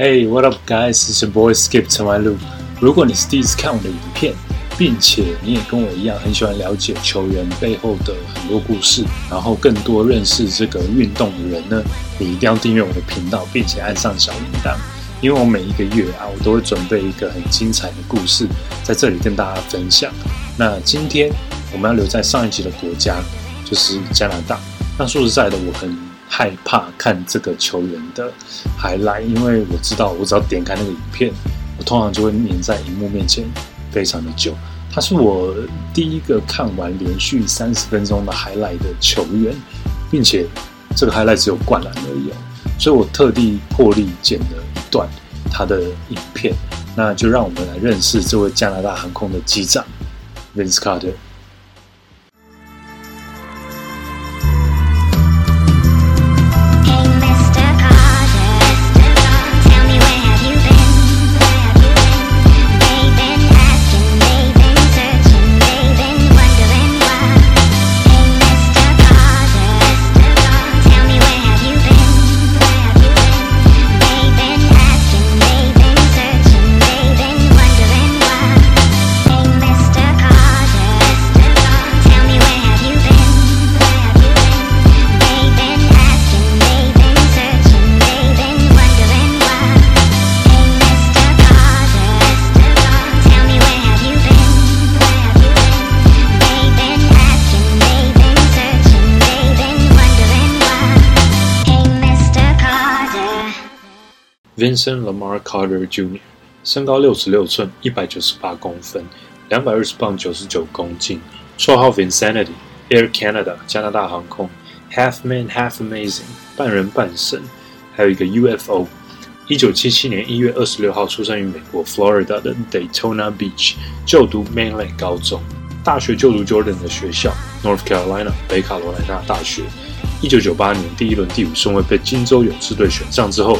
Hey, what up, guys? It's your boy Skip 陈怀路。如果你是第一次看我的影片，并且你也跟我一样很喜欢了解球员背后的很多故事，然后更多认识这个运动的人呢，你一定要订阅我的频道，并且按上小铃铛，因为我每一个月啊，我都会准备一个很精彩的故事在这里跟大家分享。那今天我们要留在上一集的国家就是加拿大。那说实在的，我很害怕看这个球员的海来，因为我知道我只要点开那个影片，我通常就会黏在荧幕面前非常的久。他是我第一个看完连续三十分钟的海来的球员，并且这个海来只有灌篮而已，所以我特地破例剪了一段他的影片。那就让我们来认识这位加拿大航空的机长 Vince Carter。Vincent Lamar Carter Jr. 身高六尺六寸，一百九十八公分，两百二十磅，九十九公斤。绰号 Vincenty，Air Canada 加拿大航空，Half Man Half Amazing 半人半神，还有一个 UFO。一九七七年一月二十六号出生于美国 Florida 的 Daytona Beach，就读 Mainland 高中，大学就读 Jordan 的学校 North Carolina 北卡罗来纳大学。一九九八年第一轮第五顺位被金州勇士队选上之后。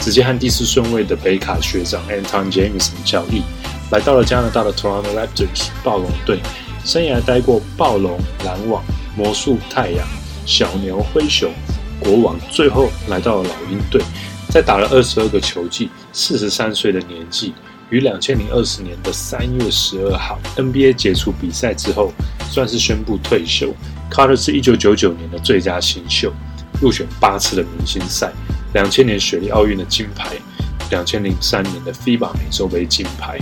直接和第四顺位的北卡学长 Anton Jameson 交易，来到了加拿大的 Toronto Raptors 暴龙队，生涯待过暴龙、篮网、魔术、太阳、小牛、灰熊、国王，最后来到了老鹰队，在打了二十二个球季，四十三岁的年纪，于两千零二十年的三月十二号 NBA 解除比赛之后，算是宣布退休。Carter 是一九九九年的最佳新秀，入选八次的明星赛。两千年雪莉奥运的金牌，两千零三年的 FIBA 美洲杯金牌，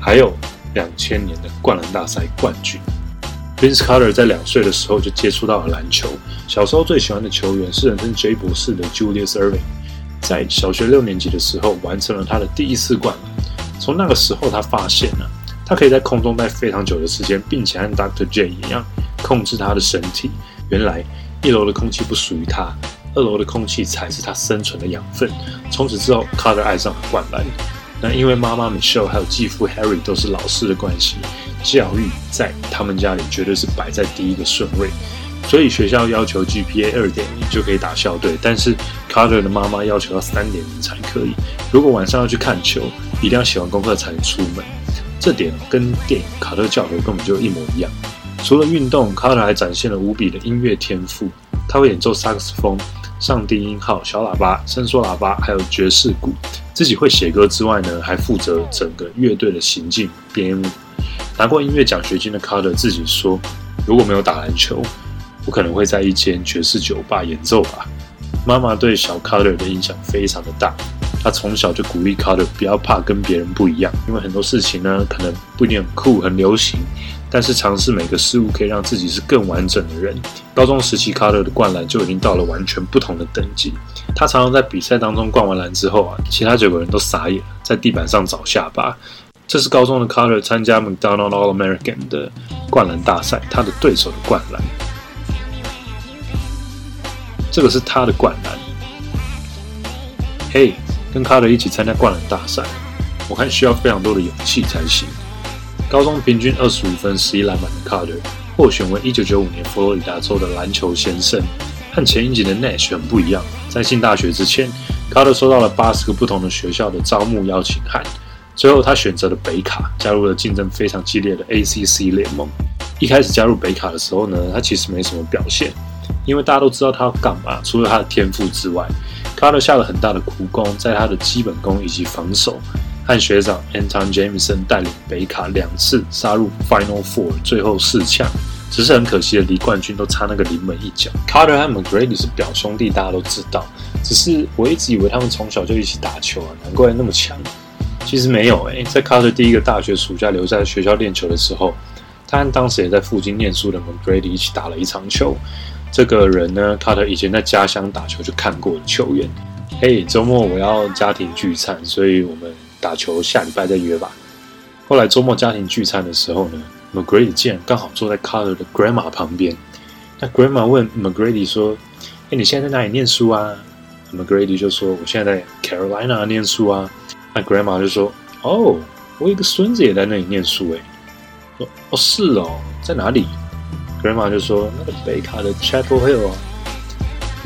还有两千年的灌篮大赛冠军。Vince Carter 在两岁的时候就接触到了篮球，小时候最喜欢的球员是人称 J 博士的 Julius Erving。在小学六年级的时候，完成了他的第一次灌篮。从那个时候，他发现了他可以在空中待非常久的时间，并且和 Dr. J 一样控制他的身体。原来一楼的空气不属于他。二楼的空气才是他生存的养分。从此之后，Carter 爱上了灌篮。那因为妈妈 Michelle 还有继父 Harry 都是老师的关系，教育在他们家里绝对是摆在第一个顺位。所以学校要求 GPA 二点零就可以打校队，但是 Carter 的妈妈要求要三点零才可以。如果晚上要去看球，一定要写完功课才能出门。这点跟电影《卡特教头》根本就一模一样。除了运动，Carter 还展现了无比的音乐天赋。他会演奏萨克斯风。上低音号、小喇叭、伸缩喇叭，还有爵士鼓。自己会写歌之外呢，还负责整个乐队的行进编舞。拿过音乐奖学金的 Carter 自己说：“如果没有打篮球，我可能会在一间爵士酒吧演奏吧。”妈妈对小 Carter 的影响非常的大，他从小就鼓励 Carter 不要怕跟别人不一样，因为很多事情呢，可能不一定很酷、很流行。但是尝试每个事物可以让自己是更完整的人。高中时期，卡特的灌篮就已经到了完全不同的等级。他常常在比赛当中灌完篮之后啊，其他九个人都傻眼，在地板上找下巴。这是高中的卡特参加 McDonald All American 的灌篮大赛，他的对手的灌篮。这个是他的灌篮。嘿，跟卡特一起参加灌篮大赛，我看需要非常多的勇气才行。高中平均二十五分、十一篮板的卡德获选为一九九五年佛罗里达州的篮球先生，和前一集的 Nash 很不一样。在进大学之前卡德收到了八十个不同的学校的招募邀请函，最后他选择了北卡，加入了竞争非常激烈的 ACC 联盟。一开始加入北卡的时候呢，他其实没什么表现，因为大家都知道他要干嘛，除了他的天赋之外，卡特下了很大的苦功，在他的基本功以及防守，和学长 Anton Jameson 带领北卡两次杀入 Final Four，最后四强。只是很可惜的，离冠军都差那个临门一脚。Carter 和 McGrady 是表兄弟，大家都知道。只是我一直以为他们从小就一起打球啊，难怪那么强。其实没有诶，在 Carter 第一个大学暑假留在学校练球的时候，他和当时也在附近念书的 McGrady 一起打了一场球。这个人呢，Carter 以前在家乡打球就看过的球员。嘿，周末我要家庭聚餐，所以我们打球下礼拜再约吧。后来周末家庭聚餐的时候呢？McGrady 竟然刚好坐在 Carter 的 Grandma 旁边。那 Grandma 问 McGrady 说：“哎，你现在在哪里念书啊？”McGrady 就说：“我现在在 Carolina 念书啊。”那 Grandma 就说：“哦，我有个孙子也在那里念书。”哎，说：“哦，是哦，在哪里 ？”Grandma 就说：“那个北卡的 Chapel Hill 啊。”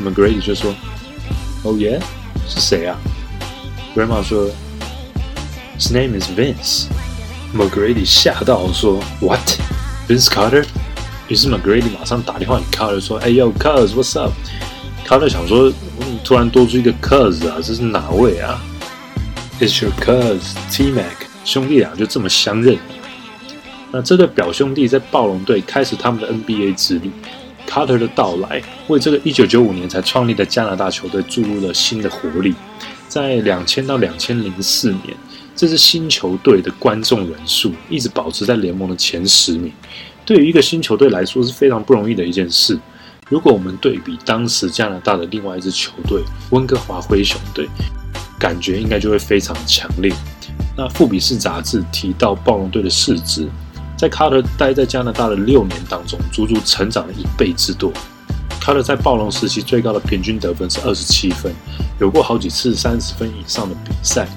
McGrady 就说：“Oh yeah，是谁啊？”Grandma 说：“His name is Vince。” McGrady 吓到说：“What? Vince Carter？” 于是 McGrady 马上打电话给 Carter 说：“哎呦，Cuz，What's up？”Carter 想说：“突然多出一个 Cuz 啊，这是哪位啊？”“It's your cuz, T Mac。”兄弟俩就这么相认。 那这对表兄弟在暴龙队开始他们的 NBA 之旅。Carter 的到来为这个1995年才创立的加拿大球队注入了新的活力。在2000到2004年。这支新球队的观众人数一直保持在联盟的前十名，对于一个新球队来说是非常不容易的一件事。如果我们对比当时加拿大的另外一支球队温哥华灰熊队，感觉应该就会非常强烈。那富比士杂志提到暴龙队的市值，在卡特待在加拿大的六年当中，足足成长了一倍之多。卡特在暴龙时期最高的平均得分是二十七分，有过好几次三十分以上的比赛。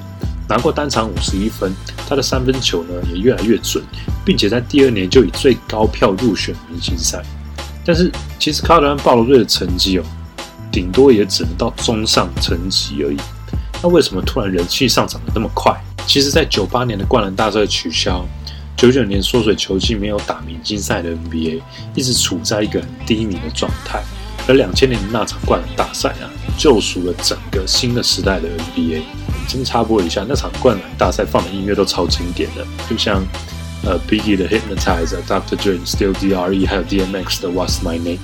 拿过单场五十一分，他的三分球呢也越来越准，并且在第二年就以最高票入选明星赛。但是其实卡特和暴龙队的成绩哦，顶多也只能到中上层级而已。那为什么突然人气上涨的那么快？其实，在九八年的灌篮大赛取消，九九年缩水球季没有打明星赛的 NBA，一直处在一个很低迷的状态。而两千年的那场灌篮大赛啊，救赎了整个新的时代的 NBA。先插播一下，那场灌篮大赛放的音乐都超经典的，就像呃 Biggie 的 Hypnotize、Dr. Dre Still D.R.E. 还有 DMX 的 What's My Name。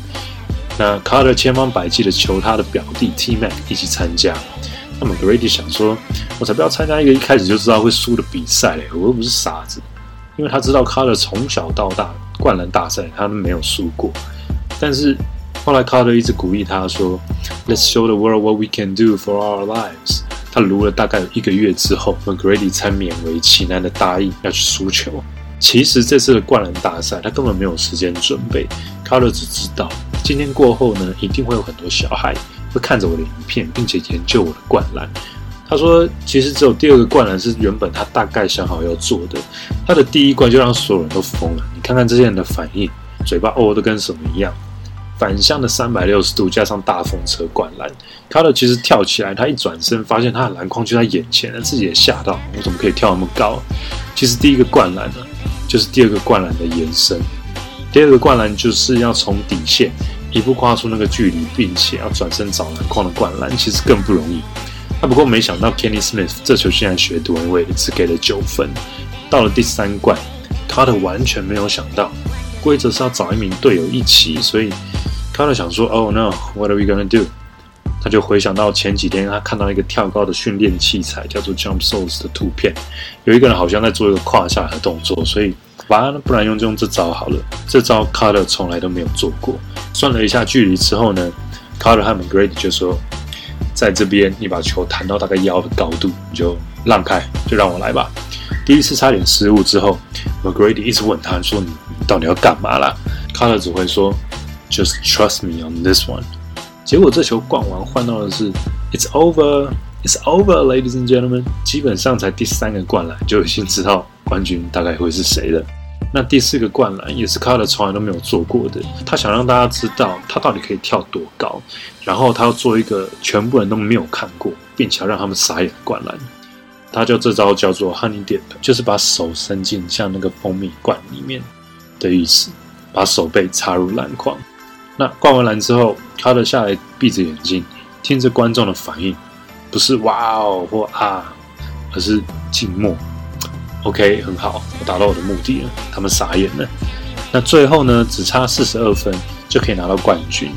那 Carter 千方百计的求他的表弟 T Mac 一起参加。那么 Grady 想说，我才不要参加一个一开始就知道会输的比赛嘞，我又不是傻子。因为他知道 Carter 从小到大灌篮大赛他都没有输过，但是后来 Carter 一直鼓励他说，Let's show the world what we can do for our lives。他撸了大概有一个月之后，McGrady 才勉为其难的答应要去输球。其实这次的灌篮大赛，他根本没有时间准备。Carter 只知道今天过后呢，一定会有很多小孩会看着我的影片，并且研究我的灌篮。他说，其实只有第二个灌篮是原本他大概想好要做的。他的第一灌就让所有人都疯了。你看看这些人的反应，嘴巴哦的跟什么一样。反向的三百六十度加上大风车灌篮，卡特其实跳起来，他一转身发现他的篮筐就在眼前，自己也吓到，我怎么可以跳那么高？其实第一个灌篮呢，就是第二个灌篮的延伸。第二个灌篮就是要从底线一步跨出那个距离，并且要转身找篮筐的灌篮，其实更不容易。他不过没想到，Kenny Smith 这球竟然学独一位，只给了九分。到了第三灌，卡特完全没有想到，规则是要找一名队友一起，所以。卡特想说：“Oh no, what are we gonna do？” 他就回想到前几天他看到一个跳高的训练器材，叫做 Jump Souls 的图片，有一个人好像在做一个胯下的动作，所以，吧，不然用就用这招好了。这招卡特从来都没有做过。算了一下距离之后呢，卡特和 McGrady 就说：“在这边，你把球弹到大概腰的高度，你就让开，就让我来吧。”第一次差点失误之后，McGrady 一直问他说：“你到底要干嘛啦？”卡特只会说。Just trust me on this one。结果这球灌完换到的是 It's over, It's over, ladies and gentlemen。基本上才第三个灌篮就已经知道冠军大概会是谁了。那第四个灌篮也是卡特从来都没有做过的。他想让大家知道他到底可以跳多高，然后他要做一个全部人都没有看过，并且要让他们傻眼的灌篮。他叫这招叫做 Honey Dip，就是把手伸进像那个蜂蜜罐里面的意思，把手背插入篮筐。那灌完篮之后，卡特下来闭着眼睛，听着观众的反应，不是哇哦或啊，而是静默。OK，很好，我达到我的目的了。他们傻眼了。那最后呢，只差四十二分就可以拿到冠军，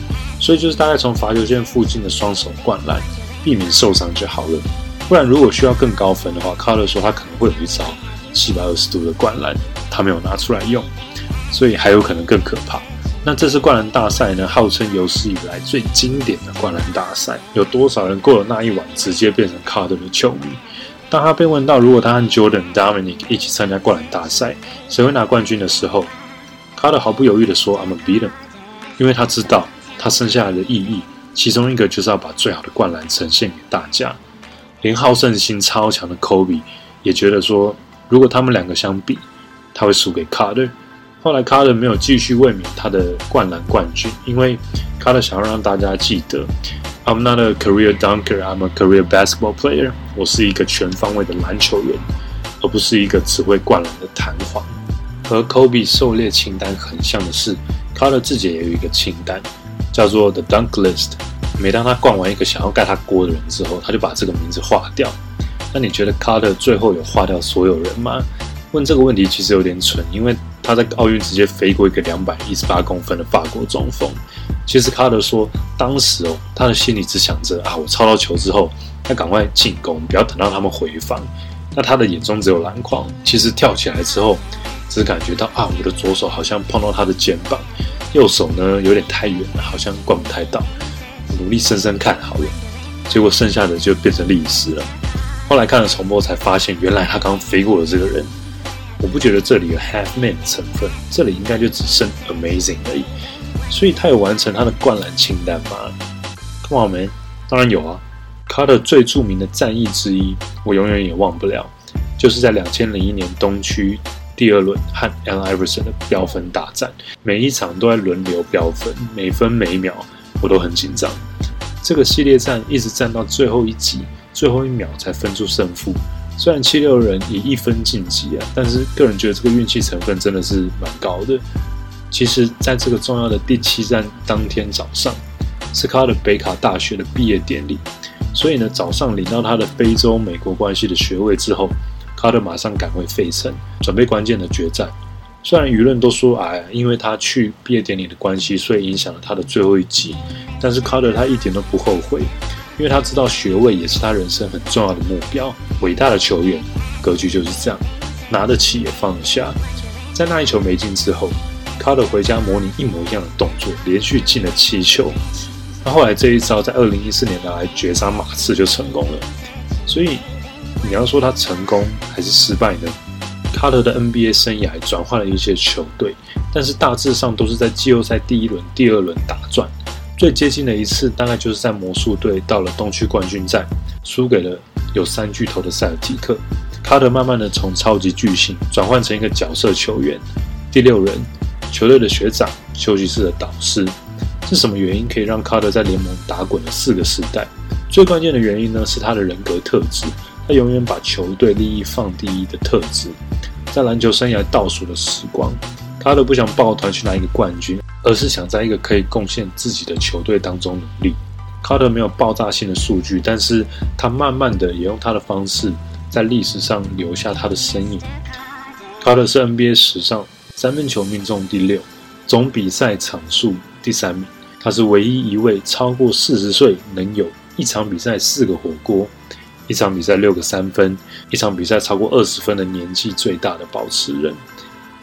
所以就是大概从罚球线附近的双手灌篮，避免受伤就好了。不然如果需要更高分的话，卡特说他可能会有一招七百二十度的灌篮，他没有拿出来用，所以还有可能更可怕。那这次灌篮大赛呢，号称有史以来最经典的灌篮大赛。有多少人过了那一晚，直接变成卡特的球迷？当他被问到如果他和 Jordan、Dominic 一起参加灌篮大赛，谁会拿冠军的时候，卡特毫不犹豫地说：“I'm a beat him。”因为他知道他生下来的意义，其中一个就是要把最好的灌篮呈现给大家。连好胜心超强的 Kobe 也觉得说，如果他们两个相比，他会输给卡特。后来卡特没有继续卫冕他的灌篮冠军，因为卡特想要让大家记得，I'm not a career dunker, I'm a career basketball player。我是一个全方位的篮球员，而不是一个只会灌篮的弹簧。和 Kobe 狩猎清单很像的是，卡特自己也有一个清单，叫做 The Dunk List。每当他灌完一个想要盖他锅的人之后，他就把这个名字划掉。那你觉得卡特最后有划掉所有人吗？问这个问题其实有点蠢，因为。他在奥运直接飞过一个两百一十八公分的法国中锋。其实卡德说，当时哦，他的心里只想着啊，我抄到球之后，要赶快进攻，不要等到他们回防。那他的眼中只有篮筐。其实跳起来之后，只感觉到啊，我的左手好像碰到他的肩膀，右手呢有点太远了，好像灌不太到。努力深深看好了，结果剩下的就变成历史了。后来看了重播才发现，原来他刚飞过的这个人。我不觉得这里有 half man 成分，这里应该就只剩 amazing 而已。所以他有完成他的灌篮清单吗？Come on man，当然有啊。卡特最著名的战役之一，我永远也忘不了，就是在两千零一年东区第二轮和 a l Iverson 的飙分大战，每一场都在轮流飙分，每分每秒我都很紧张。这个系列战一直战到最后一集，最后一秒才分出胜负。虽然七六人以一分晋级啊，但是个人觉得这个运气成分真的是蛮高的。其实，在这个重要的第七站当天早上，是卡特北卡大学的毕业典礼，所以呢，早上领到他的非洲美国关系的学位之后，卡特马上赶回费城，准备关键的决战。虽然舆论都说，哎，因为他去毕业典礼的关系，所以影响了他的最后一集，但是卡特他一点都不后悔。因为他知道学位也是他人生很重要的目标。伟大的球员格局就是这样，拿得起也放得下。在那一球没进之后，卡特回家模拟一模一样的动作，连续进了七球。那后来这一招在二零一四年拿来绝杀马刺就成功了。所以你要说他成功还是失败呢？卡特的 NBA 生涯转换了一些球队，但是大致上都是在季后赛第一轮、第二轮打转。最接近的一次，大概就是在魔术队到了东区冠军战，输给了有三巨头的塞尔提克。卡特慢慢的从超级巨星转换成一个角色球员，第六人，球队的学长，休息室的导师。是什么原因可以让卡特在联盟打滚了四个时代？最关键的原因呢，是他的人格特质，他永远把球队利益放第一的特质。在篮球生涯倒数的时光，卡特不想抱团去拿一个冠军。而是想在一个可以贡献自己的球队当中努力。卡特没有爆炸性的数据，但是他慢慢的也用他的方式在历史上留下他的身影。卡特是 NBA 史上三分球命中第六，总比赛场数第三名。他是唯一一位超过四十岁能有一场比赛四个火锅、一场比赛六个三分、一场比赛超过二十分的年纪最大的保持人。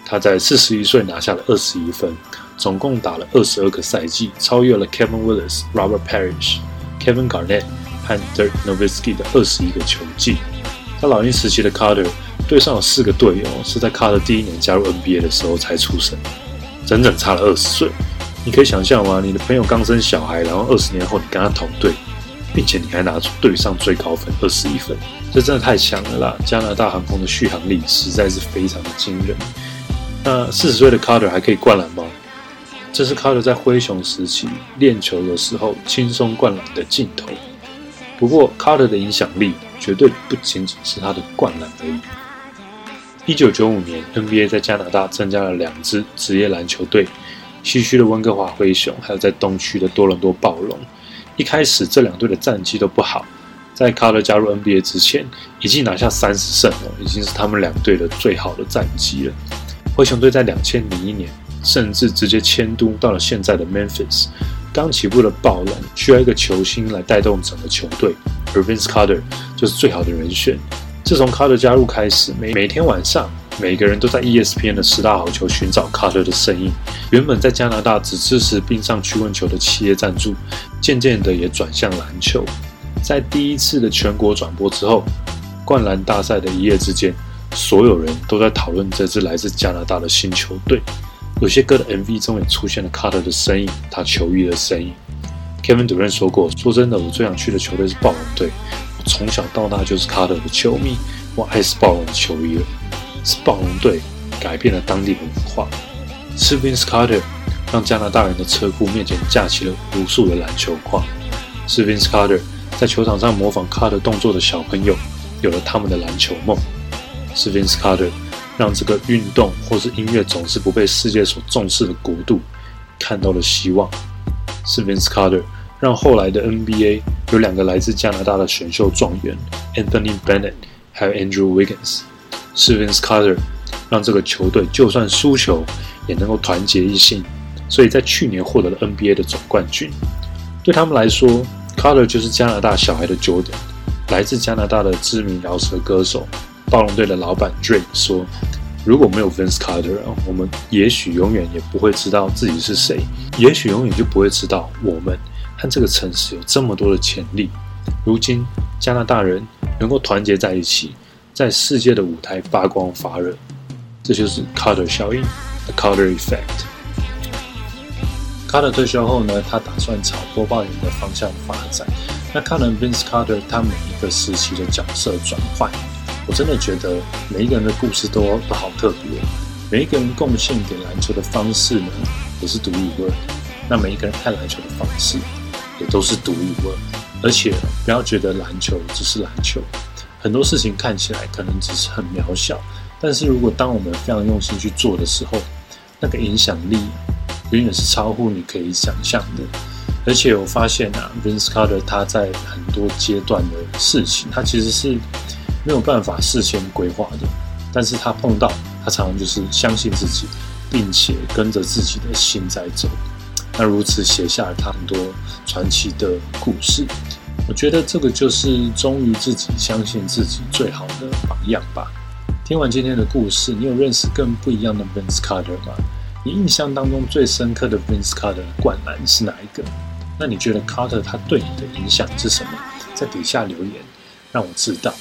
他在四十一岁拿下了二十一分。总共打了二十二个赛季，超越了 Kevin Willis、Robert Parish、Kevin Garnett 和 Dirk Nowitzki 的二十一个球季。他老鹰时期的 Carter 队上有四个队友是在 Carter 第一年加入 NBA 的时候才出生，整整差了二十岁。你可以想象吗？你的朋友刚生小孩，然后二十年后你跟他同队，并且你还拿出队上最高分二十一分，这真的太强了啦！加拿大航空的续航力实在是非常的惊人。那四十岁的 Carter 还可以灌篮吗？这是卡特在灰熊时期练球的时候轻松灌篮的镜头。不过，卡特的影响力绝对不仅仅是他的灌篮而已。一九九五年，NBA 在加拿大增加了两支职业篮球队，西区的温哥华灰熊，还有在东区的多伦多暴龙。一开始这两队的战绩都不好，在卡特加入 NBA 之前，已经拿下三十胜了，已经是他们两队的最好的战绩了。灰熊队在两千零一年甚至直接迁都到了现在的 Memphis。刚起步的暴龙需要一个球星来带动整个球队，而 Vince Carter 就是最好的人选。自从 Carter 加入开始，每每天晚上，每个人都在 ESPN 的十大好球寻找 Carter 的身影。原本在加拿大只支持冰上曲棍球的企业赞助，渐渐的也转向篮球。在第一次的全国转播之后，灌篮大赛的一夜之间，所有人都在讨论这支来自加拿大的新球队。有些歌的 MV 中也出现了 Carter 的身影，他球衣的身影。Kevin 主任说过：“说真的，我最想去的球队是暴龙队。我从小到大就是 Carter 的球迷，我爱死暴龙的球衣了。是暴龙队改变了当地的文化。是 Vince Carter 让加拿大人的车库面前架起了无数的篮球框。是 Vince Carter 在球场上模仿 Carter 动作的小朋友有了他们的篮球梦。是 Vince Carter。”让这个运动或是音乐总是不被世界所重视的国度看到了希望，是 Vince Carter 让后来的 NBA 有两个来自加拿大的选秀状元 Anthony Bennett 还有 Andrew Wiggins，是 Vince Carter 让这个球队就算输球也能够团结一心，所以在去年获得了 NBA 的总冠军。对他们来说，Carter 就是加拿大小孩的 Jordan，来自加拿大的知名饶舌歌手。暴龙队的老板 Drake 说：“如果没有 Vince Carter，我们也许永远也不会知道自己是谁，也许永远就不会知道我们和这个城市有这么多的潜力。如今加拿大人能够团结在一起，在世界的舞台发光发热，这就是 Carter 效应 （The Carter Effect）。Carter 退休后呢，他打算朝播报员的方向发展。那看了 Vince Carter 他每一个时期的角色转换。”我真的觉得每一个人的故事都都好特别，每一个人贡献给篮球的方式呢，也是独一无二。那每一个人看篮球的方式，也都是独一无二。而且不要觉得篮球只是篮球，很多事情看起来可能只是很渺小，但是如果当我们非常用心去做的时候，那个影响力远远是超乎你可以想象的。而且我发现啊，Vince Carter 他在很多阶段的事情，他其实是。没有办法事先规划的，但是他碰到，他常常就是相信自己，并且跟着自己的心在走。那如此写下了他很多传奇的故事，我觉得这个就是忠于自己、相信自己最好的榜样吧。听完今天的故事，你有认识更不一样的 Vince Carter 吗？你印象当中最深刻的 Vince Carter 灌篮是哪一个？那你觉得 Carter 他对你的影响是什么？在底下留言，让我知道。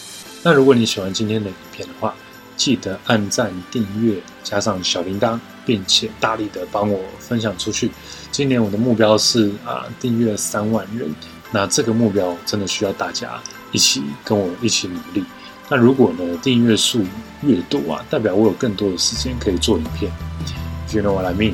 那如果你喜欢今天的影片的话，记得按赞、订阅，加上小铃铛，并且大力的帮我分享出去。今年我的目标是啊，订阅三万人。那这个目标真的需要大家一起跟我一起努力。那如果呢，订阅数越多啊，代表我有更多的时间可以做影片。You know what I mean？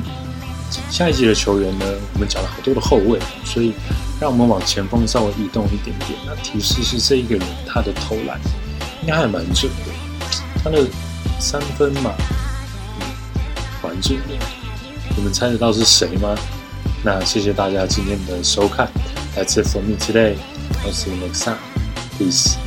下一集的球员呢，我们讲了好多的后卫，所以让我们往前锋稍微移动一点点。那提示是这一个人他的投篮。应该还蛮准的，他的三分嘛，嗯蛮准的。你们猜得到是谁吗？那谢谢大家今天的收看，That's it for me today. I'll see you next time. Peace.